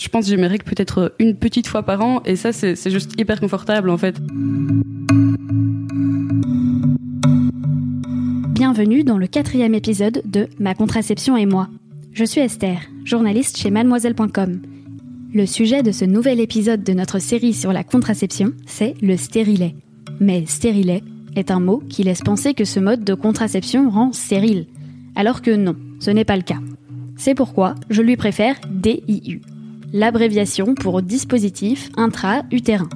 Je pense que j'ai mes règles peut-être une petite fois par an et ça c'est c'est juste hyper confortable en fait. Bienvenue dans le quatrième épisode de Ma contraception et moi. Je suis Esther, journaliste chez mademoiselle.com. Le sujet de ce nouvel épisode de notre série sur la contraception, c'est le stérilet. Mais stérilet est un mot qui laisse penser que ce mode de contraception rend stérile. Alors que non, ce n'est pas le cas. C'est pourquoi je lui préfère DIU, l'abréviation pour dispositif intra-utérin.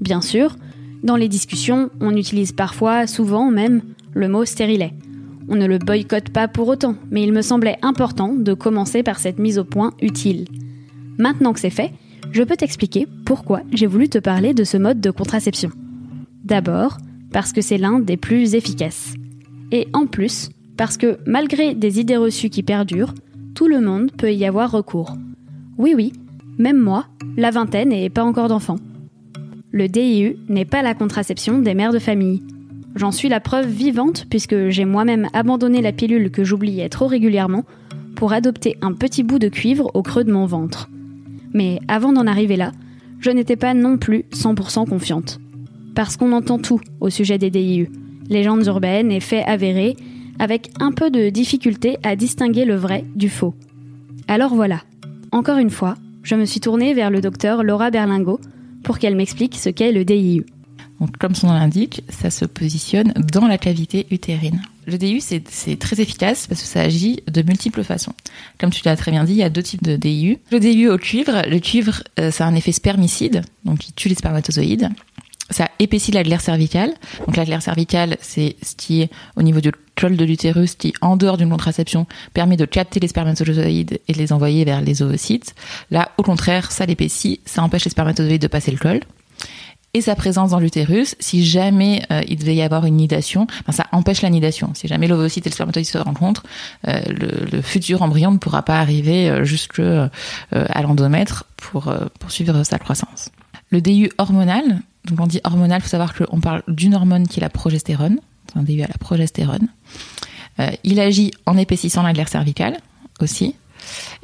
Bien sûr, dans les discussions, on utilise parfois, souvent même, le mot stérilet. On ne le boycotte pas pour autant, mais il me semblait important de commencer par cette mise au point utile. Maintenant que c'est fait, je peux t'expliquer pourquoi j'ai voulu te parler de ce mode de contraception. D'abord, parce que c'est l'un des plus efficaces. Et en plus, parce que malgré des idées reçues qui perdurent, tout le monde peut y avoir recours. Oui oui, même moi, la vingtaine et pas encore d'enfants. Le DIU n'est pas la contraception des mères de famille. J'en suis la preuve vivante puisque j'ai moi-même abandonné la pilule que j'oubliais trop régulièrement pour adopter un petit bout de cuivre au creux de mon ventre. Mais avant d'en arriver là, je n'étais pas non plus 100% confiante. Parce qu'on entend tout au sujet des DIU, légendes urbaines et faits avérés, avec un peu de difficulté à distinguer le vrai du faux. Alors voilà, encore une fois, je me suis tournée vers le docteur Laura Berlingo pour qu'elle m'explique ce qu'est le DIU. Comme son nom l'indique, ça se positionne dans la cavité utérine. Le DIU, c'est très efficace parce que ça agit de multiples façons. Comme tu l'as très bien dit, il y a deux types de DIU. Le DIU au cuivre, le cuivre, euh, ça a un effet spermicide, donc il tue les spermatozoïdes. Ça épaissit la glaire cervicale. Donc la glaire cervicale, c'est ce qui est au niveau du col de l'utérus, qui, en dehors d'une contraception, permet de capter les spermatozoïdes et de les envoyer vers les ovocytes. Là, au contraire, ça l'épaissit, ça empêche les spermatozoïdes de passer le col et sa présence dans l'utérus, si jamais euh, il devait y avoir une nidation, ben, ça empêche la nidation. Si jamais l'ovocyte et le spermatozoïde se rencontrent, euh, le, futur embryon ne pourra pas arriver euh, jusque euh, à l'endomètre pour poursuivre sa croissance. Le DU hormonal, donc on dit hormonal, faut savoir qu'on parle d'une hormone qui est la progestérone, un DU à la progestérone. Euh, il agit en épaississant la cervicale aussi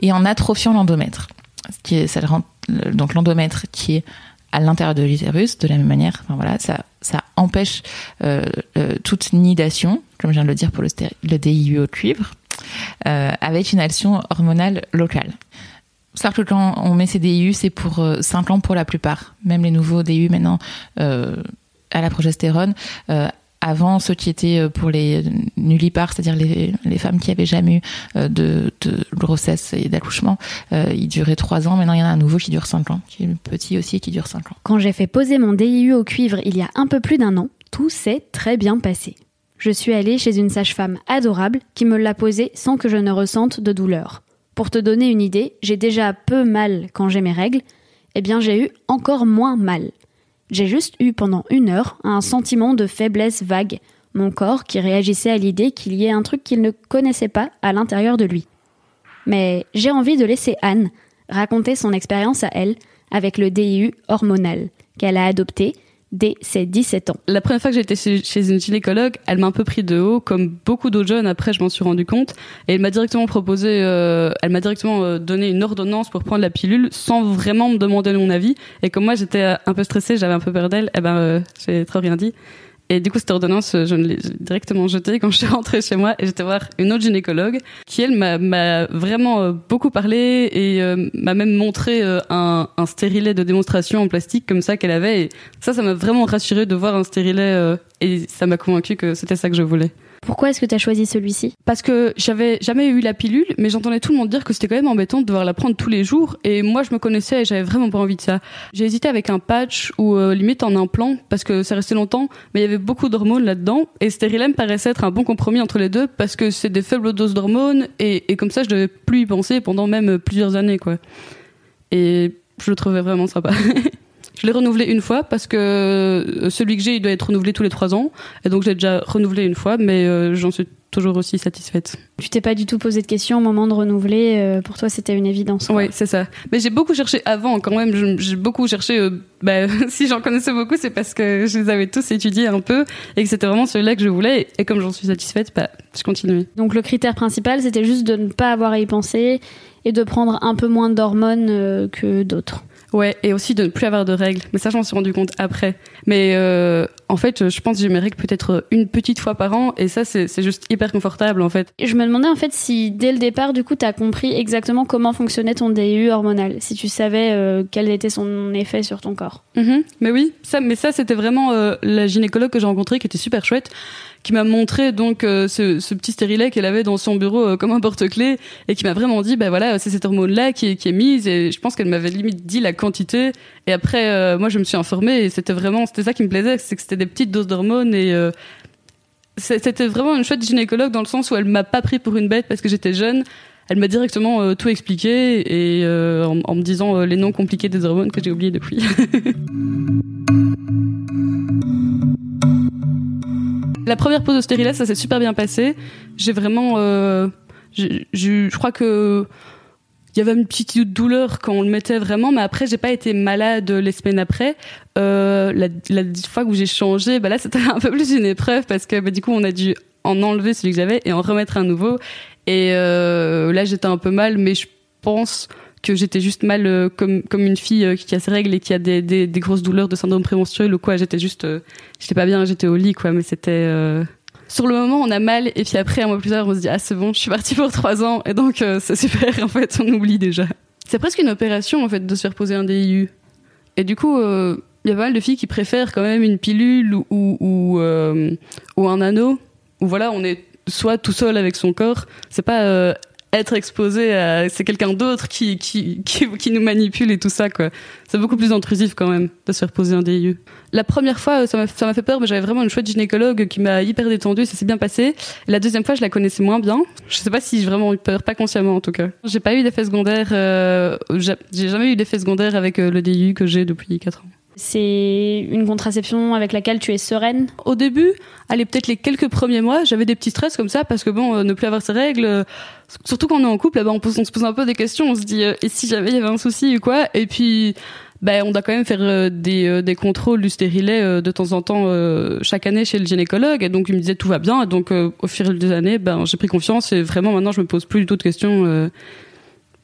et en atrophiant l'endomètre. Donc l'endomètre qui est à l'intérieur de l'utérus, de la même manière, enfin voilà, ça, empêche euh, toute nidation, comme je viens de le dire pour le, le DIU au cuivre, euh, avec une action hormonale locale. Sauf que quand on met ces DIU, c'est pour euh, 5 ans pour la plupart. Même les nouveaux DIU maintenant à la progestérone. Avant, ceux qui étaient pour les nullipares, c'est-à-dire les, femmes qui avaient jamais eu euh, de, grossesse et d'accouchement, euh, ils duraient 3 ans. Maintenant, il y en a un nouveau qui dure 5 ans, qui est petit aussi et qui dure 5 ans. Quand j'ai fait poser mon DIU au cuivre il y a un peu plus d'un an, tout s'est très bien passé. Je suis allée chez une sage-femme adorable qui me l'a posé sans que je ne ressente de douleur. Pour te donner une idée, j'ai déjà peu mal quand j'ai mes règles, eh bien j'ai eu encore moins mal. J'ai juste eu pendant une heure un sentiment de faiblesse vague, mon corps qui réagissait à l'idée qu'il y ait un truc qu'il ne connaissait pas à l'intérieur de lui. Mais j'ai envie de laisser Anne raconter son expérience à elle avec le DIU hormonal qu'elle a adopté dès ses 17 ans. La première fois que j'étais chez une gynécologue, elle m'a un peu pris de haut, comme beaucoup d'autres jeunes. Après, je m'en suis rendu compte, et elle m'a directement proposé, euh, elle m'a directement euh, donné une ordonnance pour prendre la pilule, sans vraiment me demander mon avis. Et comme moi, j'étais euh, un peu stressée, j'avais un peu peur d'elle, eh ben, euh, j'ai trop rien dit. Et du coup, cette ordonnance, euh, je l'ai directement jetée quand je suis rentrée chez moi et j'étais voir une autre gynécologue qui, elle, m'a- vraiment euh, beaucoup parlé et euh, m'a même montré un, stérilet de démonstration en plastique comme ça qu'elle avait. Et ça, ça m'a vraiment rassuré de voir un stérilet et ça m'a convaincu que c'était ça que je voulais. Pourquoi est-ce que tu as choisi celui-ci? Parce que j'avais jamais eu la pilule, mais j'entendais tout le monde dire que c'était quand même embêtant de devoir la prendre tous les jours. Et moi, je me connaissais et j'avais vraiment pas envie de ça. J'ai hésité avec un patch ou euh, limite en implant parce que ça restait longtemps, mais il y avait beaucoup d'hormones là-dedans. Et Sterilem paraissait être un bon compromis entre les deux parce que c'est des faibles doses d'hormones et, et comme ça, je devais plus y penser pendant même plusieurs années, quoi. Et je le trouvais vraiment sympa. Je l'ai renouvelé une fois parce que euh, celui que j'ai, il doit être renouvelé tous les trois ans. Et donc j'ai déjà renouvelé une fois, mais euh, j'en suis toujours aussi satisfaite. Tu t'es pas du tout posé de questions au moment de renouveler. euh, pour toi, c'était une évidence. quoi. Oui, c'est ça. Mais j'ai beaucoup cherché avant quand même. J'ai beaucoup cherché. euh, bah, si j'en connaissais beaucoup, c'est parce que je les avais tous étudiés un peu et que c'était vraiment celui-là que je voulais. Et comme j'en suis satisfaite, bah, je continue. Donc le critère principal, c'était juste de ne pas avoir à y penser et de prendre un peu moins d'hormones euh, que d'autres. Ouais, et aussi de ne plus avoir de règles. Mais ça, j'en suis rendu compte après. Mais euh, en fait, je pense que j'ai mes règles peut-être une petite fois par an, et ça, c'est c'est juste hyper confortable en fait. Et je me demandais en fait si dès le départ, du coup, tu as compris exactement comment fonctionnait ton DIU hormonal, si tu savais euh, quel était son effet sur ton corps. Mhm. Mais oui, ça, mais ça, c'était vraiment euh, la gynécologue que j'ai rencontrée qui était super chouette, qui m'a montré donc euh, ce, petit stérilet qu'elle avait dans son bureau euh, comme un porte-clés et qui m'a vraiment dit, bah voilà, c'est cette hormone-là qui est, qui est mise et je pense qu'elle m'avait limite dit la quantité. Et après, euh, moi, je me suis informée et c'était vraiment, c'était ça qui me plaisait, c'est que c'était des petites doses d'hormones et c'était vraiment une chouette gynécologue dans le sens où elle m'a pas pris pour une bête parce que j'étais jeune. Elle m'a directement tout expliqué et en, me disant les noms compliqués des hormones que j'ai oubliés depuis. La première pause de stérilet, ça s'est super bien passé. J'ai vraiment, euh, je crois que il y avait une petite douleur quand on le mettait vraiment, mais après j'ai pas été malade les semaines après. Euh, la, la fois où j'ai changé, bah là c'était un peu plus une épreuve parce que bah, du coup on a dû en enlever celui que j'avais et en remettre un nouveau. Et euh, là j'étais un peu mal, mais je pense que j'étais juste mal euh, comme comme une fille euh, qui a ses règles et qui a des, des, grosses douleurs de syndrome prémenstruel ou quoi. J'étais juste, euh, j'étais pas bien, j'étais au lit quoi, mais c'était euh, sur le moment on a mal et puis après un mois plus tard on se dit ah c'est bon, je suis partie pour trois ans et donc c'est super en fait, on oublie déjà. C'est presque une opération en fait de se faire poser un DIU. Et du coup, il y a pas mal de filles qui préfèrent quand même une pilule ou ou, ou, ou un anneau où voilà on est soit tout seul avec son corps, c'est pas être exposé à c'est quelqu'un d'autre qui, qui qui qui nous manipule et tout ça quoi. C'est beaucoup plus intrusif quand même de se faire poser un DIU. La première fois, ça m'a ça m'a fait peur, mais j'avais vraiment une chouette gynécologue qui m'a hyper détendue, ça s'est bien passé. La deuxième fois, je la connaissais moins bien. Je sais pas si j'ai vraiment eu peur, pas consciemment en tout cas. J'ai pas eu d'effet secondaire, euh, j'ai jamais eu d'effet secondaire avec euh, le DIU que j'ai depuis 4 ans. C'est une contraception avec laquelle tu es sereine. Au début, allez peut-être les quelques premiers mois, j'avais des petits stress comme ça parce que bon, euh, ne plus avoir ses règles, euh, surtout quand on est en couple, là-bas, on, pose- on se pose un peu des questions, on se dit euh, et si jamais il y avait un souci ou quoi, et puis ben on doit quand même faire euh, des, euh, des contrôles du stérilet euh, de temps en temps chaque année chez le gynécologue, et donc il me disait tout va bien, et donc au fil des années, ben j'ai pris confiance et vraiment maintenant je me pose plus du tout de questions,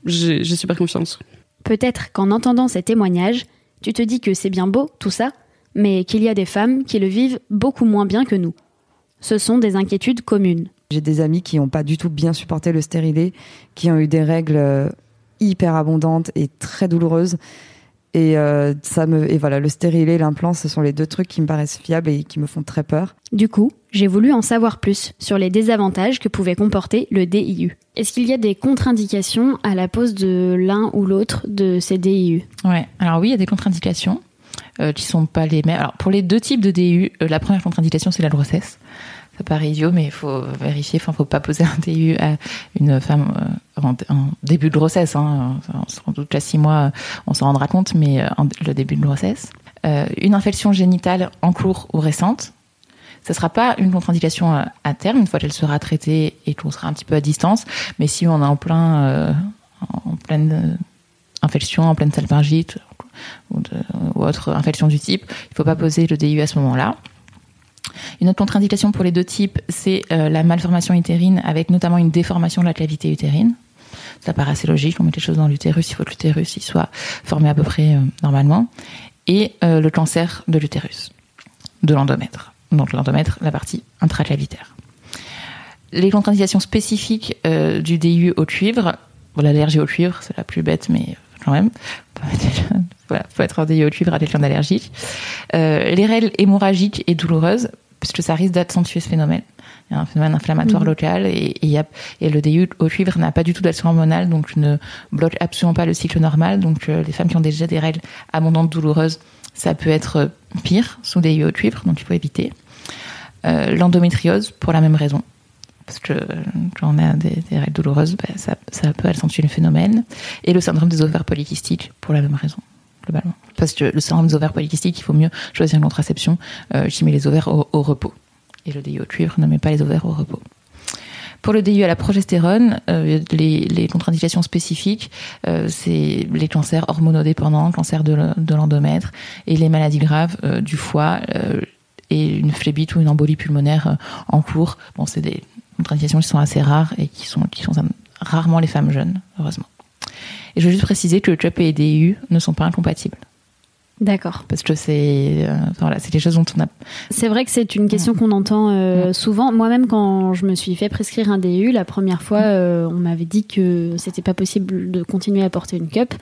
j'ai super confiance. Peut-être qu'en entendant ces témoignages, tu te dis que c'est bien beau tout ça, mais qu'il y a des femmes qui le vivent beaucoup moins bien que nous. Ce sont des inquiétudes communes. J'ai des amis qui n'ont pas du tout bien supporté le stérilet, qui ont eu des règles euh, hyper abondantes et très douloureuses. Et euh, ça me et voilà, le stérilet et l'implant, ce sont les deux trucs qui me paraissent fiables et qui me font très peur. Du coup, j'ai voulu en savoir plus sur les désavantages que pouvait comporter le DIU. Est-ce qu'il y a des contre-indications à la pose de l'un ou l'autre de ces DIU Ouais, alors oui, il y a des contre-indications euh, qui sont pas les mêmes. Alors pour les deux types de DU, euh, la première contre-indication c'est la grossesse. Ça paraît idiot, mais il faut vérifier. Enfin, faut pas poser un DU à une femme euh, en, début de grossesse. Hein. Sans doute à six mois, on s'en rendra compte, mais euh, le début de grossesse. Euh, une infection génitale en cours ou récente, ça sera pas une contre-indication à, terme, une fois qu'elle sera traitée et qu'on sera un petit peu à distance. Mais si on est en plein, en pleine infection, en pleine salpingite ou, ou autre infection du type, il faut pas poser le DIU à ce moment-là. Une autre contre-indication pour les deux types, c'est euh, la malformation utérine avec notamment une déformation de la cavité utérine. Ça paraît assez logique, on met les choses dans l'utérus, il faut que l'utérus soit formé à peu près euh, normalement. Et euh, le cancer de l'utérus, de l'endomètre. Donc l'endomètre, la partie intraclavitaire. Les contre-indications spécifiques du DIU au cuivre, l'allergie au cuivre, c'est la plus bête, mais quand même. Voilà, faut être en au cuivre à quelqu'un les règles hémorragiques et douloureuses, puisque ça risque d'accentuer ce phénomène. Il y a un phénomène inflammatoire Mhm. local et, et, il y a, et le DIU au cuivre n'a pas du tout d'action hormonale, donc ne bloque absolument pas le cycle normal. Donc euh, les femmes qui ont déjà des règles abondantes douloureuses, ça peut être euh, pire sous DIU au cuivre, donc il faut éviter. Euh, L'endométriose, pour la même raison. Parce que quand on a des, des règles douloureuses, bah, ça, ça peut accentuer le phénomène. Et le syndrome des ovaires polykystiques, pour la même raison, Parce que le syndrome des ovaires polykystiques, il faut mieux choisir une contraception euh, qui met les ovaires au, repos. Et le DIU au cuivre ne met pas les ovaires au repos. Pour le DIU à la progestérone, euh, les, les contre-indications spécifiques, euh, c'est les cancers hormonodépendants, cancer de, l'endomètre et les maladies graves euh, du foie euh, et une phlébite ou une embolie pulmonaire euh, en cours. Bon, c'est des contre-indications qui sont assez rares et qui sont, qui sont rarement les femmes jeunes, heureusement. Et je veux juste préciser que le CUP et les DIU ne sont pas incompatibles. D'accord. Parce que c'est euh, voilà, c'est des choses dont on a C'est vrai que c'est une question qu'on entend euh, souvent. Moi-même, quand je me suis fait prescrire un DU, la première fois, euh, on m'avait dit que c'était pas possible de continuer à porter une cup.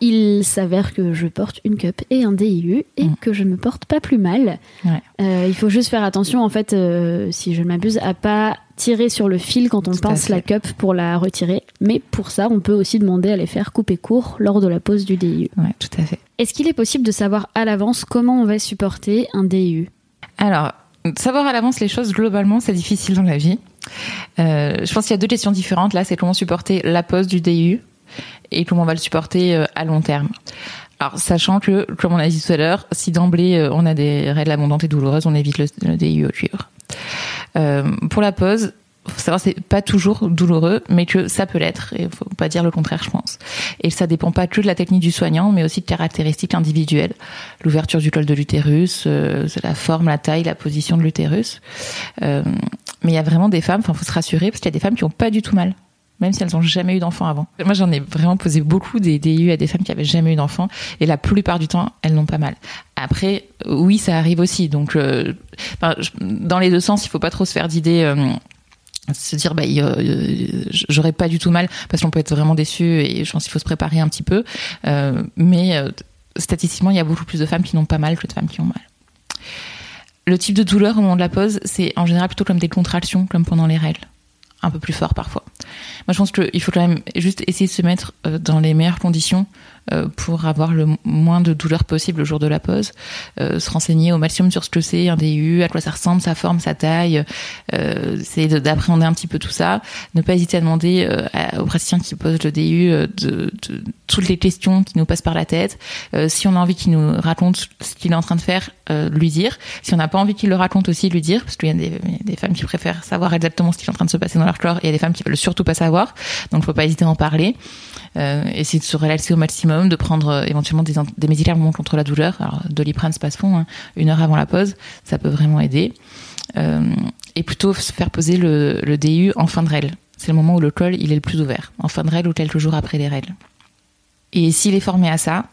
Il s'avère que je porte une cup et un DIU et que je me porte pas plus mal. Ouais. Euh, il faut juste faire attention, en fait, si je ne m'abuse, à pas tirer sur le fil quand on Tout pince la cup pour la retirer. Mais pour ça, on peut aussi demander à les faire couper court lors de la pause du DIU. ouais, tout à fait. Est-ce qu'il est possible de savoir à l'avance comment on va supporter un DIU Alors, savoir à l'avance les choses, globalement, c'est difficile dans la vie. Euh, je pense qu'il y a deux questions différentes. Là, c'est comment supporter la pause du DIU et comment on va le supporter euh, à long terme. Alors, sachant que, comme on a dit tout à l'heure, si d'emblée euh, on a des règles abondantes et douloureuses, on évite le, le DIU au cuivre. Euh, pour la pause, faut savoir c'est pas toujours douloureux, mais que ça peut l'être. Et faut pas dire le contraire, je pense. Et ça dépend pas que de la technique du soignant, mais aussi de caractéristiques individuelles. L'ouverture du col de l'utérus, euh, la forme, la taille, la position de l'utérus. Euh, mais il y a vraiment des femmes, enfin, faut se rassurer, parce qu'il y a des femmes qui ont pas du tout mal. Même si elles ont jamais eu d'enfant avant. Moi, j'en ai vraiment posé beaucoup des DIU à des femmes qui avaient jamais eu d'enfant, et la plupart du temps, elles n'ont pas mal. Après, oui, ça arrive aussi. Donc, euh, dans les deux sens, il faut pas trop se faire d'idées. euh, se dire bah j'aurais pas du tout mal parce qu'on peut être vraiment déçu et je pense qu'il faut se préparer un petit peu. Euh, mais euh, statistiquement il y a beaucoup plus de femmes qui n'ont pas mal que de femmes qui ont mal. Le type de douleur au moment de la pause c'est en général plutôt comme des contractions comme pendant les règles. Un peu plus fort parfois. Moi je pense qu'il faut quand même juste essayer de se mettre dans les meilleures conditions pour avoir le moins de douleur possible le jour de la pause euh, se renseigner au maximum sur ce que c'est un DU à quoi ça ressemble sa forme sa taille euh, c'est de- d'appréhender un petit peu tout ça ne pas hésiter à demander euh, aux praticiens qui posent le DU euh, toutes les questions qui nous passent par la tête. Euh, si on a envie qu'il nous raconte ce qu'il est en train de faire euh, lui dire. Si on n'a pas envie qu'il le raconte aussi lui dire parce qu'il y a des, il femmes qui préfèrent savoir exactement ce qui est en train de se passer dans leur corps et il y a des femmes qui veulent surtout pas savoir. Donc faut pas hésiter à en parler. Euh, essayer de se relaxer au maximum, de prendre euh, éventuellement des, médicaments contre la douleur. Alors, Doliprane, c'est pas fond, hein, une heure avant la pause, ça peut vraiment aider. Euh, et plutôt se faire poser le, le DU en fin de règle. C'est le moment où le col il est le plus ouvert, en fin de règle ou quelques jours après les règles. Et s'il est formé à ça,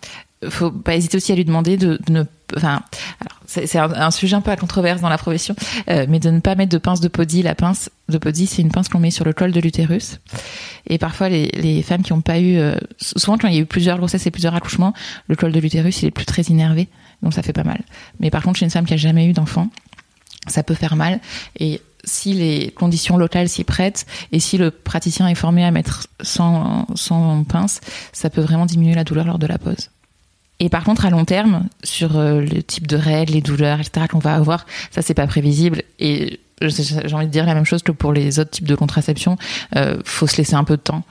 faut pas hésiter aussi à lui demander de, de ne, enfin, alors c'est un, un sujet un peu à controverse dans la profession, euh, mais de ne pas mettre de pince de podi. La pince de podi, c'est une pince qu'on met sur le col de l'utérus. Et parfois, les, les femmes qui n'ont pas eu, euh, souvent quand il y a eu plusieurs grossesses et plusieurs accouchements, le col de l'utérus, il est plus très innervé, donc ça fait pas mal. Mais par contre, chez une femme qui a jamais eu d'enfant, ça peut faire mal. Et si les conditions locales s'y prêtent, et si le praticien est formé à mettre sans, sans pince, ça peut vraiment diminuer la douleur lors de la pause. Et par contre, à long terme, sur euh, le type de règles, les douleurs, etc., qu'on va avoir, ça, c'est pas prévisible. Et j'ai envie de dire la même chose que pour les autres types de contraception. Euh, faut se laisser un peu de temps.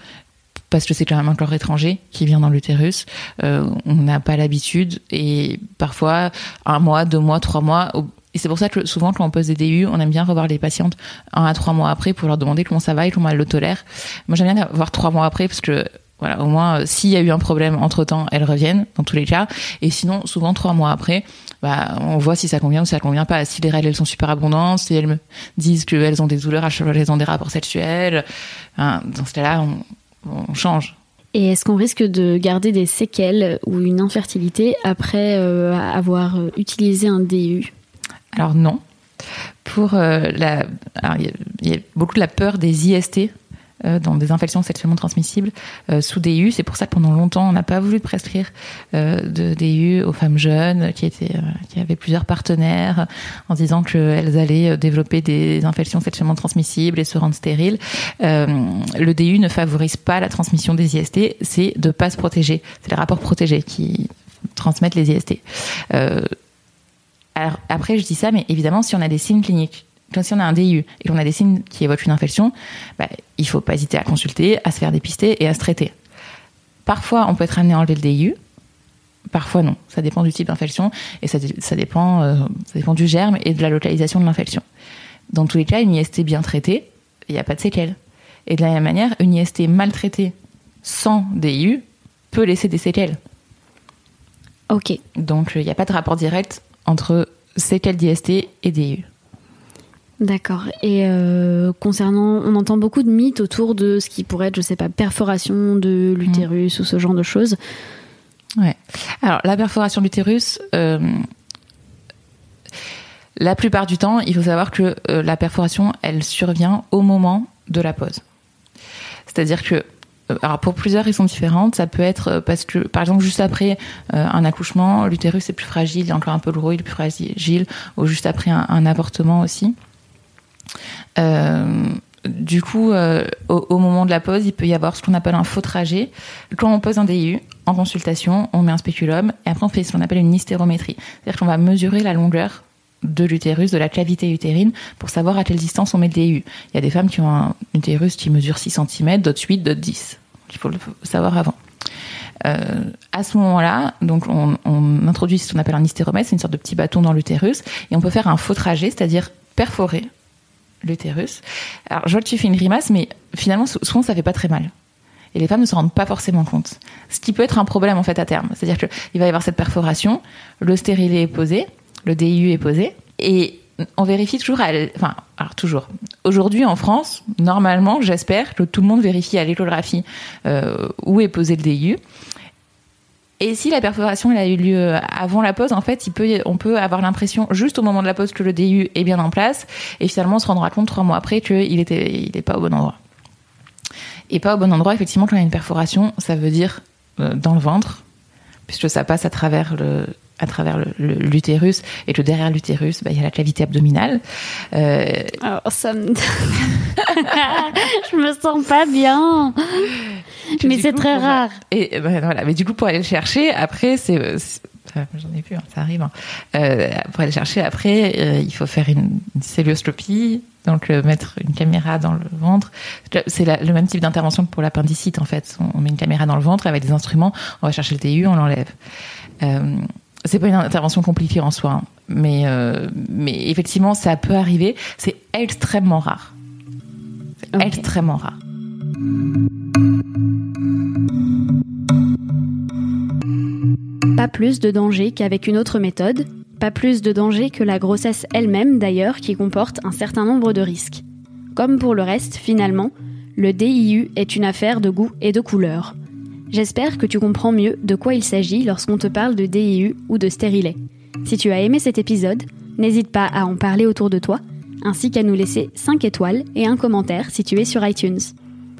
Parce que c'est quand même un corps étranger qui vient dans l'utérus. Euh, on n'a pas l'habitude. Et parfois, un mois, deux mois, trois mois. Et c'est pour ça que souvent, quand on pose des DU, on aime bien revoir les patientes un à trois mois après pour leur demander comment ça va et comment elles le tolèrent. Moi, j'aime bien voir trois mois après parce que voilà, au moins, euh, s'il y a eu un problème entre temps, elles reviennent, dans tous les cas. Et sinon, souvent, trois mois après, bah, on voit si ça convient ou si ça convient pas. Si les règles, elles sont super abondantes, si elles me disent qu'elles ont des douleurs à chaque fois qu'elles ont des rapports sexuels, hein, dans ce cas-là, on, on change. Et est-ce qu'on risque de garder des séquelles ou une infertilité après euh, avoir euh, utilisé un DU Alors non. Pour euh, la, il y, y a beaucoup de la peur des IST, dans des infections sexuellement transmissibles euh, sous DU. C'est pour ça que pendant longtemps, on n'a pas voulu prescrire euh, de DU aux femmes jeunes qui avaient plusieurs partenaires en disant qu'elles allaient développer des infections sexuellement transmissibles et se rendre stériles. le DU ne favorise pas la transmission des IST, c'est de pas se protéger. C'est les rapports protégés qui transmettent les IST. après, je dis ça, mais évidemment, si on a des signes cliniques quand si on a un DIU et qu'on a des signes qui évoquent une infection, bah, il faut pas hésiter à consulter, à se faire dépister et à se traiter. Parfois, on peut être amené à enlever le DIU, parfois non. Ça dépend du type d'infection et ça, dépend, euh, ça dépend du germe et de la localisation de l'infection. Dans tous les cas, une IST bien traitée, il n'y a pas de séquelles. Et de la même manière, une IST mal traitée sans DIU peut laisser des séquelles. Ok. Donc, il n'y a pas de rapport direct entre séquelles d'IST et DIU. D'accord. Et euh, concernant, on entend beaucoup de mythes autour de ce qui pourrait être, je sais pas, perforation de l'utérus ou ce genre de choses. Ouais. Alors la perforation de l'utérus, euh, la plupart du temps, il faut savoir que euh, la perforation, elle survient au moment de la pause. C'est-à-dire que alors pour plusieurs raisons différentes, ça peut être parce que, par exemple, juste après un accouchement, l'utérus est plus fragile, il a encore un peu rouille, il est plus fragile, ou juste après un avortement aussi. Euh, du coup, euh, au, moment de la pause, il peut y avoir ce qu'on appelle un faux trajet. Quand on pose un DIU en consultation, on met un spéculum et après on fait ce qu'on appelle une hystérométrie. C'est-à-dire qu'on va mesurer la longueur de l'utérus, de la cavité utérine, pour savoir à quelle distance on met le DIU. Il y a des femmes qui ont un utérus qui mesure 6 cm, d'autres 8, d'autres 10. Il faut le savoir avant. Euh, à ce moment-là, donc on, on, introduit ce qu'on appelle un hystéromètre, c'est une sorte de petit bâton dans l'utérus, et on peut faire un faux trajet, c'est-à-dire perforer l'utérus. Alors, je vois tu fais une grimace, mais finalement, souvent, ça fait pas très mal. Et les femmes ne se rendent pas forcément compte. Ce qui peut être un problème, en fait, à terme. C'est-à-dire qu'il va y avoir cette perforation, le stérilet est posé, le DIU est posé, et on vérifie toujours, à, enfin, alors toujours. Aujourd'hui, en France, normalement, j'espère que tout le monde vérifie à l'échographie euh, où est posé le DIU. Et si la perforation elle a eu lieu avant la pause, en fait, on peut avoir l'impression juste au moment de la pause que le DU est bien en place, et finalement on se rendra compte trois mois après qu'il il n'est pas au bon endroit. Et pas au bon endroit, effectivement, quand il y a une perforation, ça veut dire euh, dans le ventre, puisque ça passe à travers le, à travers l'utérus et que derrière l'utérus, bah, il y a la cavité abdominale. Euh... Alors ça me... je me sens pas bien. Mais c'est très rare. Et ben, voilà, mais du coup pour aller le chercher, après c'est j'en ai plus, hein, ça arrive. Hein. Euh, pour aller chercher après, euh, il faut faire une, une donc euh, mettre une caméra dans le ventre. C'est le même type d'intervention que pour l'appendicite en fait. On, met une caméra dans le ventre avec des instruments, on va chercher le TU, on l'enlève. Euh, c'est pas une intervention compliquée en soi, hein. mais, euh, mais effectivement, ça peut arriver. C'est extrêmement rare. C'est extrêmement rare. Pas plus de danger qu'avec une autre méthode, pas plus de danger que la grossesse elle-même d'ailleurs qui comporte un certain nombre de risques. Comme pour le reste, finalement, le DIU est une affaire de goût et de couleur. J'espère que tu comprends mieux de quoi il s'agit lorsqu'on te parle de DIU ou de stérilet. Si tu as aimé cet épisode, n'hésite pas à en parler autour de toi, ainsi qu'à nous laisser 5 étoiles et un commentaire si tu es sur iTunes.